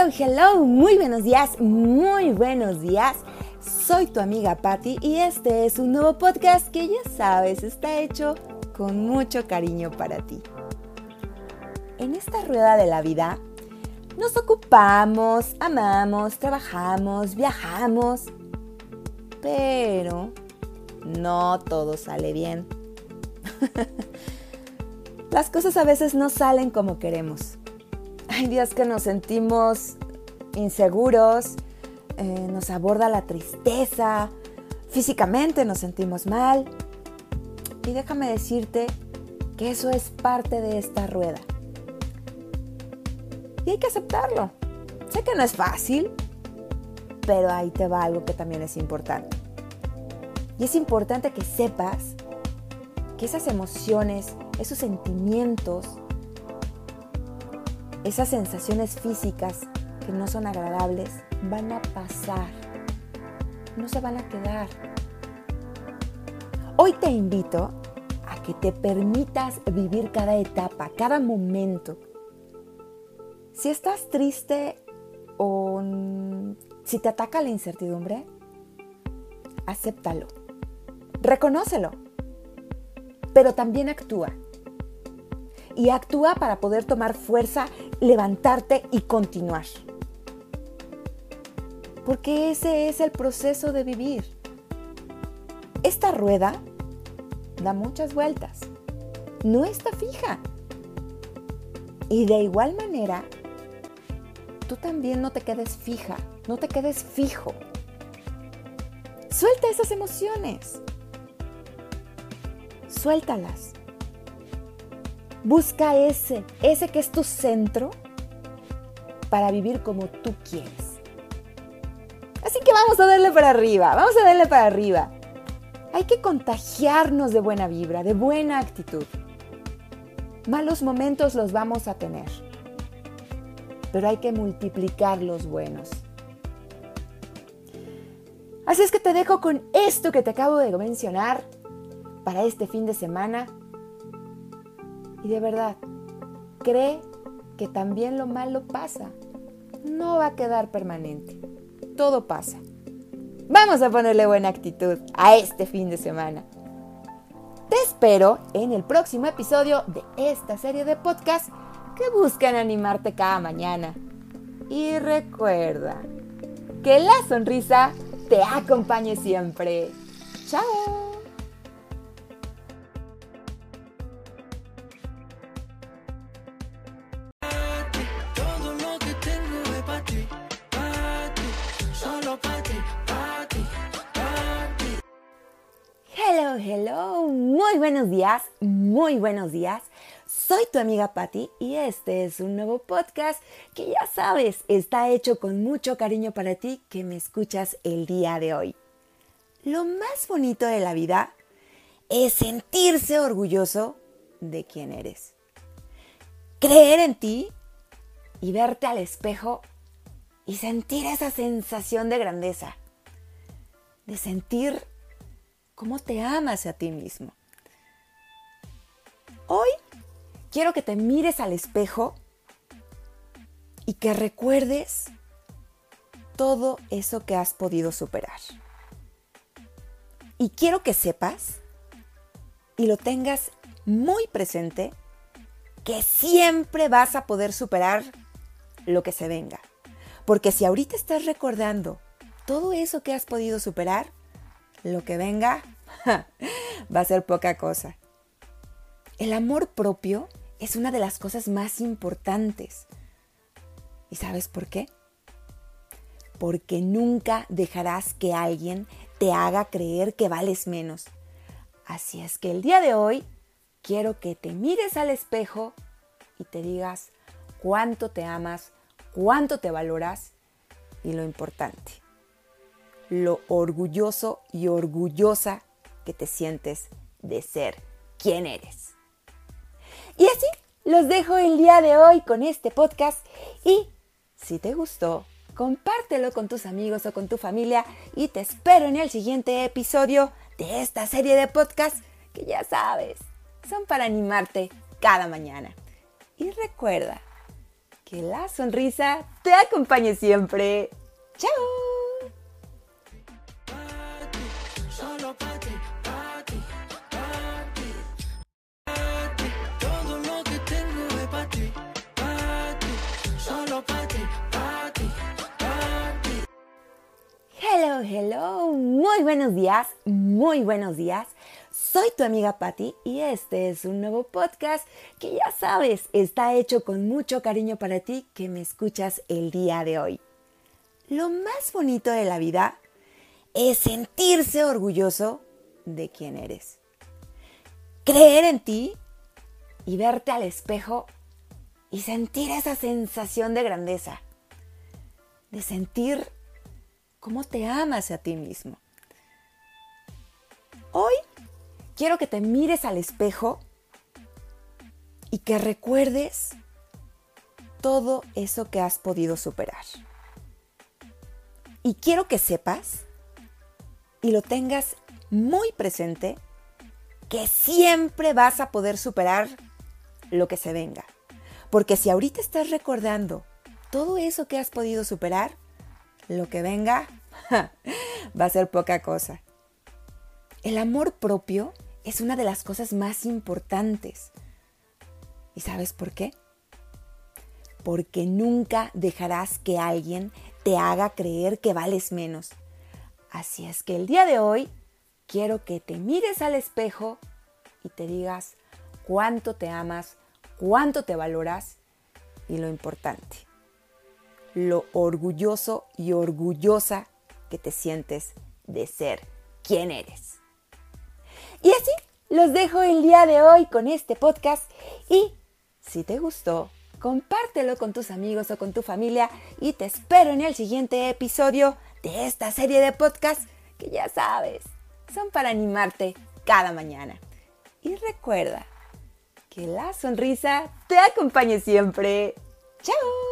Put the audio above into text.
Hello, hello, muy buenos días, muy buenos días. Soy tu amiga Patti y este es un nuevo podcast que ya sabes está hecho con mucho cariño para ti. En esta rueda de la vida nos ocupamos, amamos, trabajamos, viajamos, pero no todo sale bien. Las cosas a veces no salen como queremos. Hay días que nos sentimos inseguros, eh, nos aborda la tristeza, físicamente nos sentimos mal. Y déjame decirte que eso es parte de esta rueda. Y hay que aceptarlo. Sé que no es fácil, pero ahí te va algo que también es importante. Y es importante que sepas que esas emociones, esos sentimientos, esas sensaciones físicas que no son agradables van a pasar, no se van a quedar. Hoy te invito a que te permitas vivir cada etapa, cada momento. Si estás triste o si te ataca la incertidumbre, acéptalo, reconócelo, pero también actúa y actúa para poder tomar fuerza, levantarte y continuar. Porque ese es el proceso de vivir. Esta rueda da muchas vueltas, no está fija. Y de igual manera, tú también no te quedes fija, no te quedes fijo. Suelta esas emociones. Suéltalas. Busca ese, ese que es tu centro para vivir como tú quieres. Así que vamos a darle para arriba, vamos a darle para arriba. Hay que contagiarnos de buena vibra, de buena actitud. Malos momentos los vamos a tener, pero hay que multiplicar los buenos. Así es que te dejo con esto que te acabo de mencionar para este fin de semana y de verdad, cree que también lo malo pasa. No va a quedar permanente. Todo pasa. Vamos a ponerle buena actitud a este fin de semana. Te espero en el próximo episodio de esta serie de podcasts que buscan animarte cada mañana. Y recuerda que la sonrisa te acompañe siempre. ¡Chao! Hello, muy buenos días, muy buenos días. Soy tu amiga Patti y este es un nuevo podcast que ya sabes está hecho con mucho cariño para ti que me escuchas el día de hoy. Lo más bonito de la vida es sentirse orgulloso de quién eres. Creer en ti y verte al espejo y sentir esa sensación de grandeza, de sentir cómo te amas a ti mismo. Hoy quiero que te mires al espejo y que recuerdes todo eso que has podido superar. Y quiero que sepas y lo tengas muy presente que siempre vas a poder superar lo que se venga. Porque si ahorita estás recordando todo eso que has podido superar, lo que venga va a ser poca cosa. El amor propio es una de las cosas más importantes. ¿Y sabes por qué? Porque nunca dejarás que alguien te haga creer que vales menos. Así es que el día de hoy quiero que te mires al espejo y te digas cuánto te amas, cuánto te valoras y lo importante, lo orgulloso y orgullosa que te sientes de ser quien eres. Y así los dejo el día de hoy con este podcast y si te gustó, compártelo con tus amigos o con tu familia y te espero en el siguiente episodio de esta serie de podcasts que ya sabes, son para animarte cada mañana. Y recuerda Que la sonrisa te acompañe siempre. ¡Chao! Hello. Muy buenos días, muy buenos días. Soy tu amiga Patti y este es un nuevo podcast que ya sabes, está hecho con mucho cariño para ti que me escuchas el día de hoy. Lo más bonito de la vida es sentirse orgulloso de quién eres. Creer en ti y verte al espejo y sentir esa sensación de grandeza. De sentir cómo te amas a ti mismo. Hoy quiero que te mires al espejo y que recuerdes todo eso que has podido superar. Y quiero que sepas y lo tengas muy presente que siempre vas a poder superar lo que se venga. Porque si ahorita estás recordando todo eso que has podido superar, lo que venga va a ser poca cosa. El amor propio es una de las cosas más importantes. ¿Y sabes por qué? Porque nunca dejarás que alguien te haga creer que vales menos. Así es que el día de hoy quiero que te mires al espejo y te digas cuánto te amas, cuánto te valoras y lo importante, lo orgulloso y orgullosa que te sientes de ser quien eres. Y así los dejo el día de hoy con este podcast y si te gustó, compártelo con tus amigos o con tu familia y te espero en el siguiente episodio de esta serie de podcasts que ya sabes, son para animarte cada mañana. Y recuerda que la sonrisa te acompañe siempre. ¡Chao!